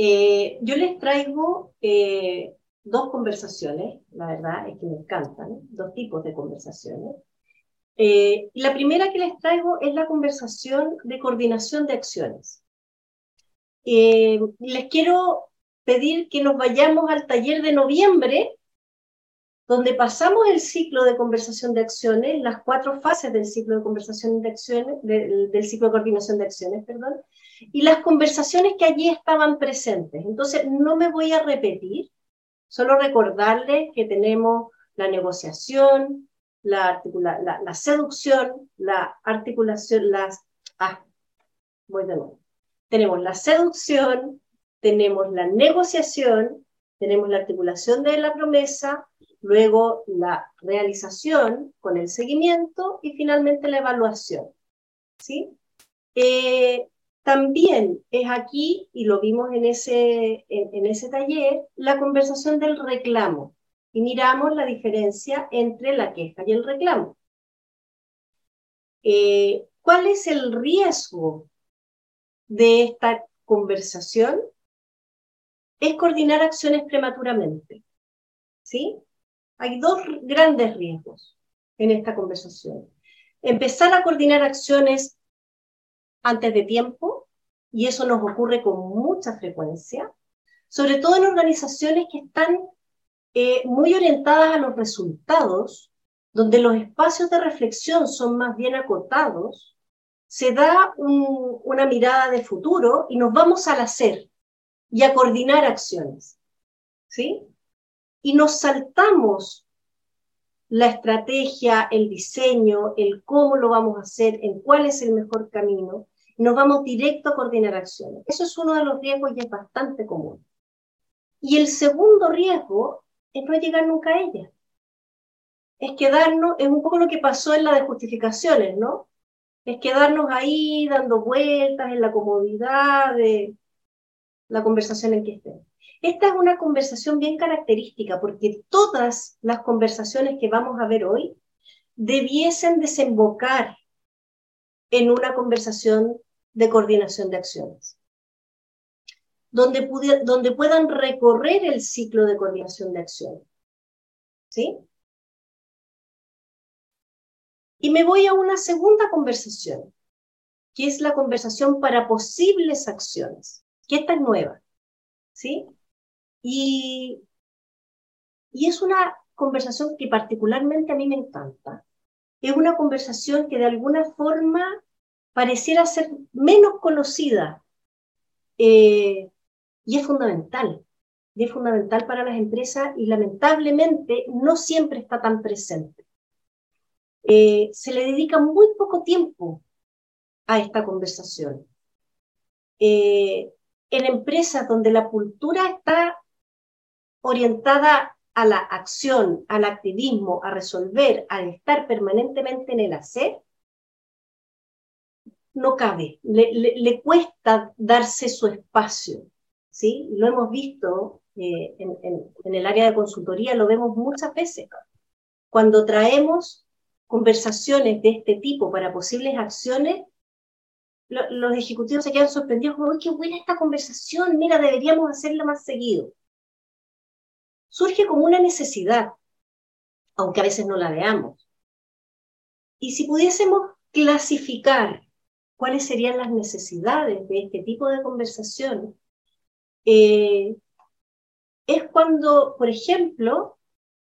Eh, yo les traigo eh, dos conversaciones, la verdad es que me encantan, dos tipos de conversaciones. Eh, la primera que les traigo es la conversación de coordinación de acciones. les quiero pedir que nos vayamos al taller de noviembre, donde pasamos el ciclo de conversación de acciones, las cuatro fases del ciclo de conversación de acciones, del, del ciclo de coordinación de acciones, perdón, y las conversaciones que allí estaban presentes. Entonces, no me voy a repetir, solo recordarles que tenemos la negociación, la, la, seducción, la articulación, las... Ah, voy de nuevo. Tenemos la seducción, tenemos la negociación, tenemos la articulación de la promesa, luego la realización con el seguimiento y finalmente la evaluación. ¿sí? Eh, también es aquí, y lo vimos en ese, en, ese taller, la conversación del reclamo. Y miramos la diferencia entre la queja y el reclamo. Eh, ¿Cuál es el riesgo de esta conversación? Es coordinar acciones prematuramente. ¿Sí? Hay dos grandes riesgos en esta conversación. Empezar a coordinar acciones antes de tiempo, y eso nos ocurre con mucha frecuencia, sobre todo en organizaciones que están eh, muy orientadas a los resultados, donde los espacios de reflexión son más bien acotados, se da una mirada de futuro y nos vamos al hacer y a coordinar acciones. ¿Sí? Y nos saltamos la estrategia, el diseño, el cómo lo vamos a hacer, en cuál es el mejor camino, nos vamos directo a coordinar acciones. Eso es uno de los riesgos y es bastante común. Y el segundo riesgo es no llegar nunca a ella. Es quedarnos, es un poco lo que pasó en la de justificaciones, ¿no? Es quedarnos ahí dando vueltas en la comodidad de la conversación en que estemos. Esta es una conversación bien característica porque todas las conversaciones que vamos a ver hoy debiesen desembocar en una conversación de coordinación de acciones, donde, puedan recorrer el ciclo de coordinación de acciones. ¿Sí? Y me voy a una segunda conversación, que es la conversación para posibles acciones, que esta es nueva. ¿Sí? Y, y es una conversación que particularmente a mí me encanta. Es una conversación que de alguna forma pareciera ser menos conocida eh, y es fundamental. Y es fundamental para las empresas y lamentablemente no siempre está tan presente. Eh, se le dedica muy poco tiempo a esta conversación. Eh, en empresas donde la cultura está orientada a la acción, al activismo, a resolver, a estar permanentemente en el hacer, no cabe, le, cuesta darse su espacio. ¿sí? Lo hemos visto eh, en, el área de consultoría, lo vemos muchas veces. Cuando traemos conversaciones de este tipo para posibles acciones, los ejecutivos se quedan sorprendidos, como, qué buena esta conversación, mira, deberíamos hacerla más seguido. Surge como una necesidad, aunque a veces no la veamos. Y si pudiésemos clasificar cuáles serían las necesidades de este tipo de conversación, eh, es cuando, por ejemplo,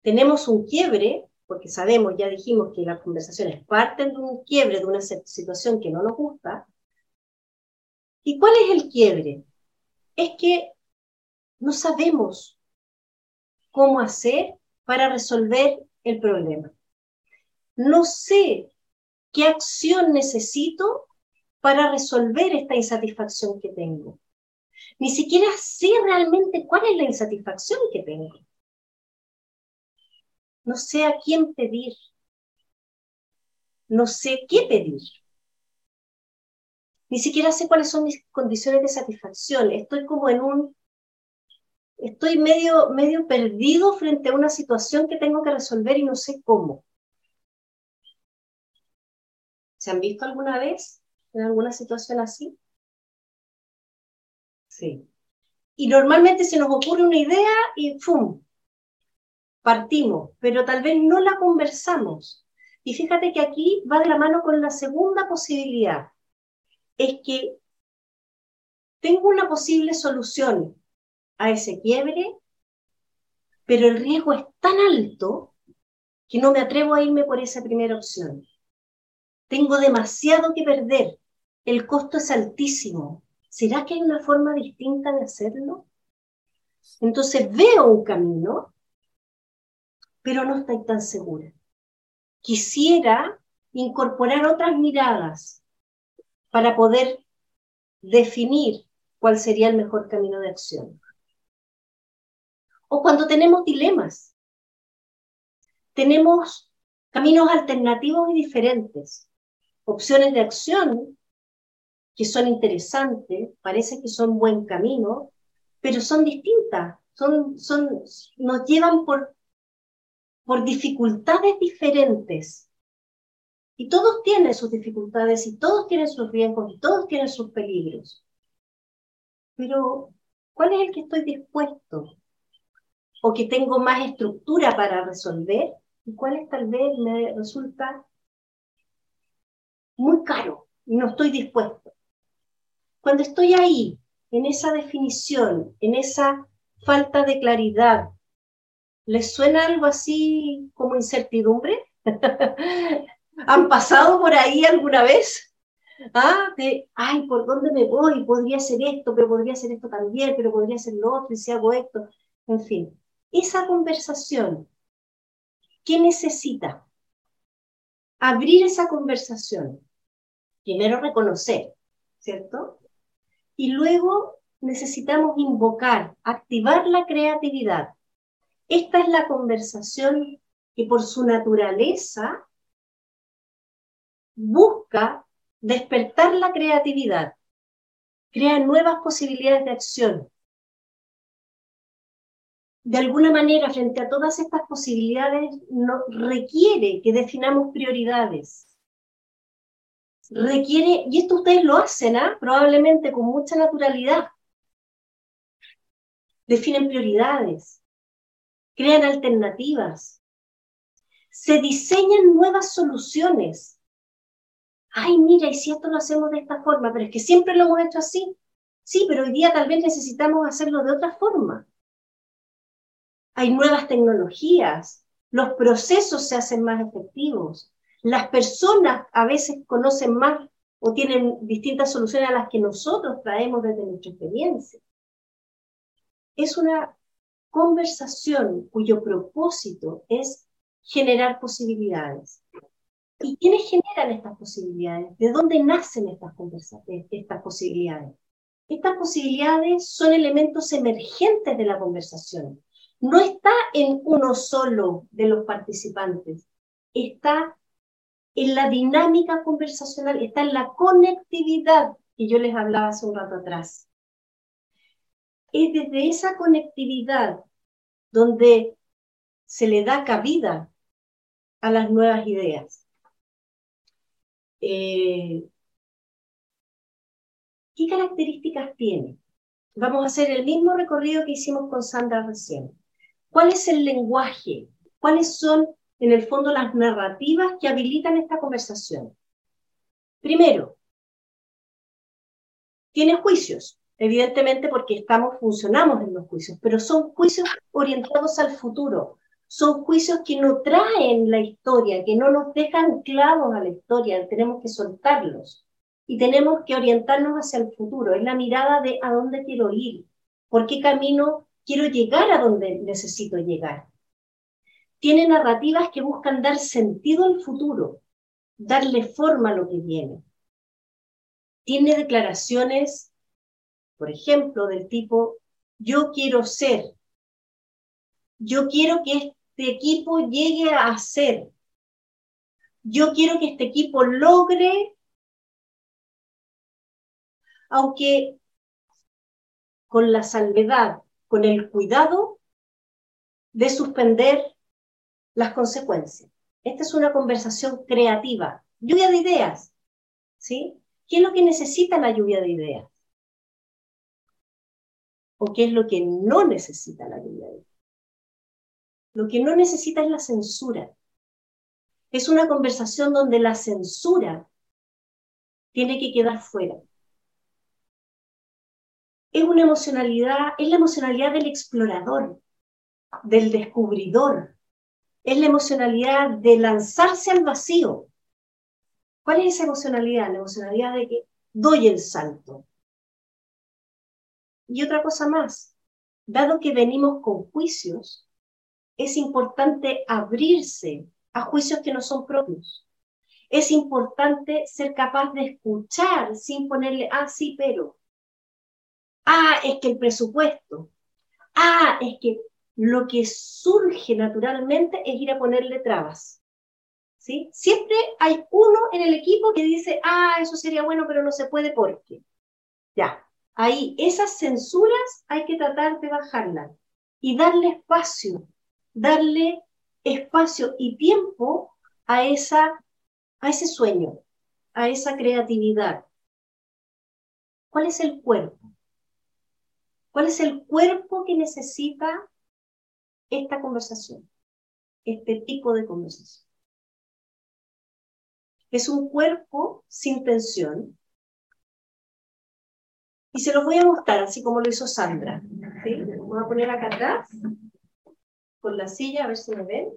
tenemos un quiebre, porque sabemos, ya dijimos que las conversaciones parten de un quiebre, de una situación que no nos gusta. ¿Y cuál es el quiebre? Es que no sabemos cómo hacer para resolver el problema. No sé qué acción necesito para resolver esta insatisfacción que tengo. Ni siquiera sé realmente cuál es la insatisfacción que tengo. No sé a quién pedir. No sé qué pedir. Ni siquiera sé cuáles son mis condiciones de satisfacción. Estoy como en un... Estoy medio, medio perdido frente a una situación que tengo que resolver y no sé cómo. ¿Se han visto alguna vez en alguna situación así? Sí. y normalmente se nos ocurre una idea y ¡fum! Partimos, pero tal vez no la conversamos. Y fíjate que aquí va de la mano con la segunda posibilidad. Es que tengo una posible solución a ese quiebre, pero el riesgo es tan alto que no me atrevo a irme por esa primera opción. Tengo demasiado que perder. El costo es altísimo. ¿Será que hay una forma distinta de hacerlo? Entonces veo un camino, pero no estoy tan segura. Quisiera incorporar otras miradas para poder definir cuál sería el mejor camino de acción. O cuando tenemos dilemas, tenemos caminos alternativos y diferentes, opciones de acción que son interesantes, parece que son buen camino, pero son distintas, son, son, nos llevan por, por dificultades diferentes. Y todos tienen sus dificultades y todos tienen sus riesgos y todos tienen sus peligros. Pero, ¿cuál es el que estoy dispuesto? O que tengo más estructura para resolver y cuál es tal vez me resulta muy caro y no estoy dispuesto. Cuando estoy ahí, en esa definición, en esa falta de claridad, ¿les suena algo así como incertidumbre? ¿Han pasado por ahí alguna vez? ¿Ah? De, ay, ¿por dónde me voy? Podría ser esto, pero podría ser esto también, pero podría ser lo otro, y si hago esto. En fin, esa conversación, ¿qué necesita? Abrir esa conversación. Primero reconocer, ¿cierto? Y luego necesitamos invocar, activar la creatividad. Esta es la conversación que por su naturaleza busca despertar la creatividad, crea nuevas posibilidades de acción. De alguna manera, frente a todas estas posibilidades, no, requiere que definamos prioridades requiere, y esto ustedes lo hacen, ¿ah? probablemente con mucha naturalidad, definen prioridades, crean alternativas, se diseñan nuevas soluciones. Ay, mira, y si esto lo hacemos de esta forma, pero es que siempre lo hemos hecho así. Sí, pero hoy día tal vez necesitamos hacerlo de otra forma. Hay nuevas tecnologías, los procesos se hacen más efectivos, las personas a veces conocen más o tienen distintas soluciones a las que nosotros traemos desde nuestra experiencia. Es una conversación cuyo propósito es generar posibilidades. ¿Y quiénes generan estas posibilidades? ¿De dónde nacen estas, estas posibilidades? Estas posibilidades son elementos emergentes de la conversación. No está en uno solo de los participantes, está en la dinámica conversacional, está en la conectividad que yo les hablaba hace un rato atrás. Es desde esa conectividad donde se le da cabida a las nuevas ideas. Eh, ¿Qué características tiene? Vamos a hacer el mismo recorrido que hicimos con Sandra recién. ¿Cuál es el lenguaje? ¿Cuáles son en el fondo las narrativas que habilitan esta conversación. Primero, tiene juicios, evidentemente porque estamos, funcionamos en los juicios, pero son juicios orientados al futuro, son juicios que no traen la historia, que no nos dejan clavos a la historia, tenemos que soltarlos y tenemos que orientarnos hacia el futuro, es la mirada de a dónde quiero ir, por qué camino quiero llegar a donde necesito llegar. Tiene narrativas que buscan dar sentido al futuro, darle forma a lo que viene. Tiene declaraciones, por ejemplo, del tipo, yo quiero ser, yo quiero que este equipo llegue a ser, yo quiero que este equipo logre, aunque con la salvedad, con el cuidado de suspender las consecuencias. Esta es una conversación creativa, lluvia de ideas, ¿sí? ¿Qué es lo que necesita la lluvia de ideas? o qué es lo que no necesita la vida. Lo que no necesita es la censura. Es una conversación donde la censura tiene que quedar fuera. Es una emocionalidad, es la emocionalidad del explorador, del descubridor, es la emocionalidad de lanzarse al vacío. ¿Cuál es esa emocionalidad? La emocionalidad de que doy el salto. Y otra cosa más, dado que venimos con juicios, es importante abrirse a juicios que no son propios. Es importante ser capaz de escuchar sin ponerle, ah, sí, pero. Ah, es que el presupuesto. Ah, es que lo que surge naturalmente es ir a ponerle trabas. ¿Sí? Siempre hay uno en el equipo que dice, ah, eso sería bueno, pero no se puede porque. Ya, ahí, esas censuras hay que tratar de bajarlas y darle espacio, darle espacio y tiempo a, esa, a ese sueño, a esa creatividad. ¿Cuál es el cuerpo? ¿Cuál es el cuerpo que necesita esta conversación, este tipo de conversación? Es un cuerpo sin tensión. Y se lo voy a mostrar, así como lo hizo Sandra. Voy a poner acá atrás con la silla, a ver si me ven.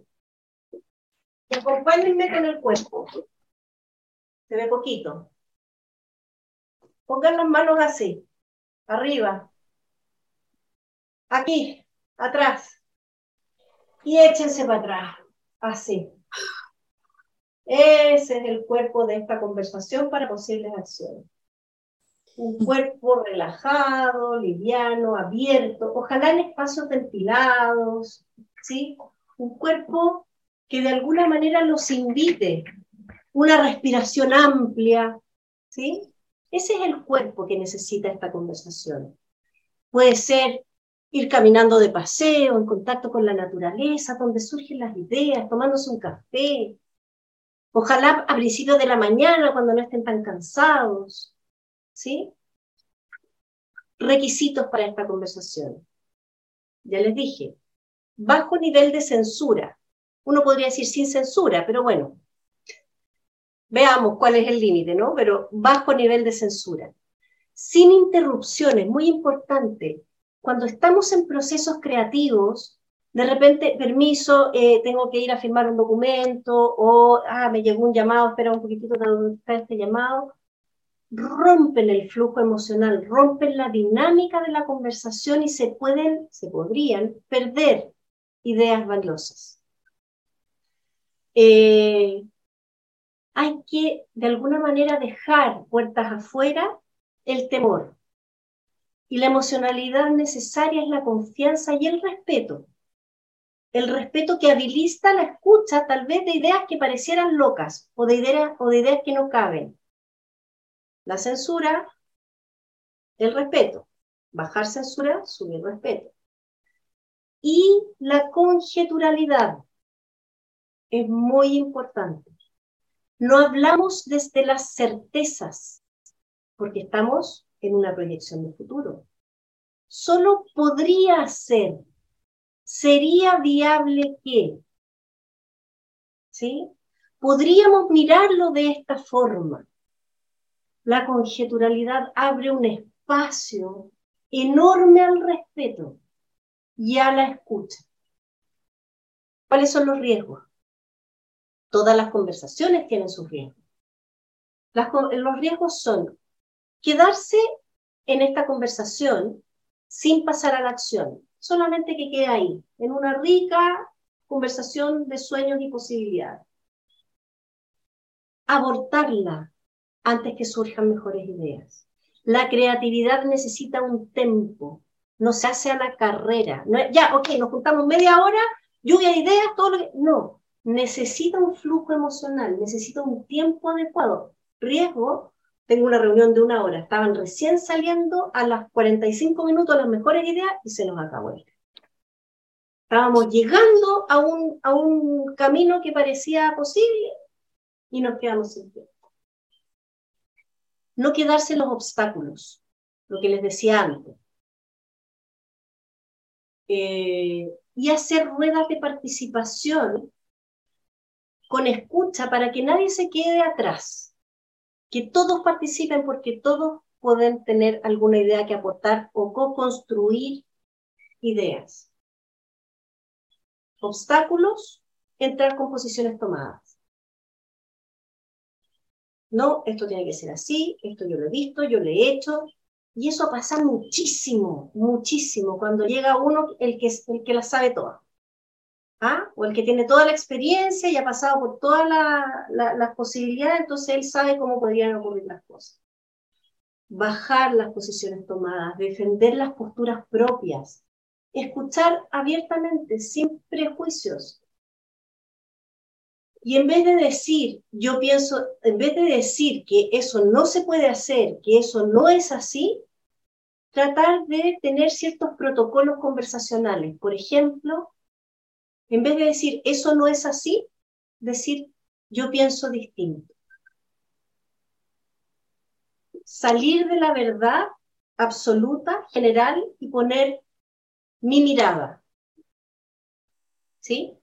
Y acompáñenme con el cuerpo. Se ve poquito. Pongan las manos así, arriba, aquí, atrás. Y échense para atrás, así. Ese es el cuerpo de esta conversación para posibles acciones. Un cuerpo relajado, liviano, abierto, ojalá en espacios ventilados, ¿sí? Un cuerpo que de alguna manera los invite, una respiración amplia, ¿sí? Ese es el cuerpo que necesita esta conversación. Puede ser ir caminando de paseo, en contacto con la naturaleza, donde surgen las ideas, tomándose un café. Ojalá a principios de la mañana, cuando no estén tan cansados. ¿Sí? Requisitos para esta conversación. Ya les dije, bajo nivel de censura. Uno podría decir sin censura, pero bueno, veamos cuál es el límite, ¿no? Pero bajo nivel de censura. Sin interrupciones, muy importante. Cuando estamos en procesos creativos, de repente, permiso, eh, tengo que ir a firmar un documento o, ah, me llegó un llamado, espera un poquitito dónde está este llamado. Rompen el flujo emocional, rompen la dinámica de la conversación y se pueden, se podrían perder ideas valiosas. Eh, hay que de alguna manera dejar puertas afuera el temor. Y la emocionalidad necesaria es la confianza y el respeto. El respeto que habilita la escucha tal vez de ideas que parecieran locas o de ideas, o de ideas que no caben. La censura, el respeto. Bajar censura, subir respeto y la conjeturalidad. Es muy importante. No hablamos desde las certezas, porque estamos en una proyección de futuro. Solo podría ser, sería viable que, ¿sí? Podríamos mirarlo de esta forma. La conjeturalidad abre un espacio enorme al respeto y a la escucha. ¿Cuáles son los riesgos? Todas las conversaciones tienen sus riesgos. los riesgos son quedarse en esta conversación sin pasar a la acción, solamente que quede ahí, en una rica conversación de sueños y posibilidades. Abortarla antes que surjan mejores ideas. La creatividad necesita un tempo, no se hace a la carrera. ya, ok, nos juntamos media hora, lluvia de ideas, todo lo que... No, necesita un flujo emocional, necesita un tiempo adecuado. Riesgo, tengo una reunión de una hora, estaban recién saliendo a las 45 minutos las mejores ideas y se nos acabó el Estábamos llegando a un, a un camino que parecía posible y nos quedamos sin tiempo. No quedarse en los obstáculos, lo que les decía antes. Eh, y hacer ruedas de participación con escucha para que nadie se quede atrás, que todos participen porque todos pueden tener alguna idea que aportar o co-construir ideas. Obstáculos, entrar con posiciones tomadas. No, esto tiene que ser así, esto yo lo he visto, yo lo he hecho, y eso pasa muchísimo, muchísimo, cuando llega uno el que, el que la sabe toda. ¿Ah? O el que tiene toda la experiencia y ha pasado por todas las posibilidades, entonces él sabe cómo podrían ocurrir las cosas. Bajar las posiciones tomadas, defender las posturas propias, escuchar abiertamente, sin prejuicios. Y en vez de decir, yo pienso, en vez de decir que eso no se puede hacer, que eso no es así, tratar de tener ciertos protocolos conversacionales. Por ejemplo, en vez de decir, eso no es así, decir, yo pienso distinto. Salir de la verdad absoluta, general, y poner mi mirada. ¿Sí?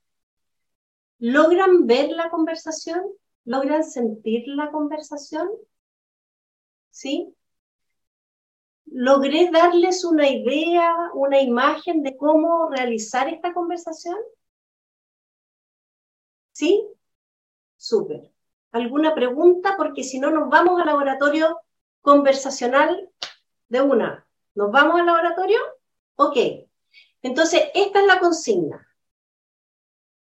¿Logran ver la conversación? ¿Logran sentir la conversación? ¿Sí? ¿Logré darles una idea, una imagen de cómo realizar esta conversación? ¿Sí? Súper. ¿Alguna pregunta? Porque si no, nos vamos al laboratorio conversacional de una. ¿Nos vamos al laboratorio? Ok. Entonces, esta es la consigna.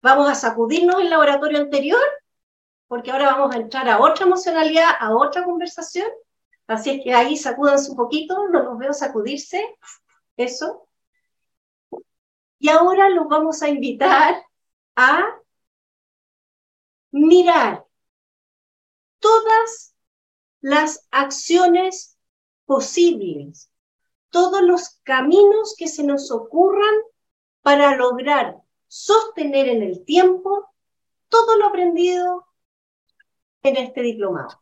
Vamos a sacudirnos el laboratorio anterior, porque ahora vamos a entrar a otra emocionalidad, a otra conversación. Así es que ahí sacúdanse un poquito, no los veo sacudirse. Eso. Y ahora los vamos a invitar a mirar todas las acciones posibles, todos los caminos que se nos ocurran para lograr sostener en el tiempo todo lo aprendido en este diplomado.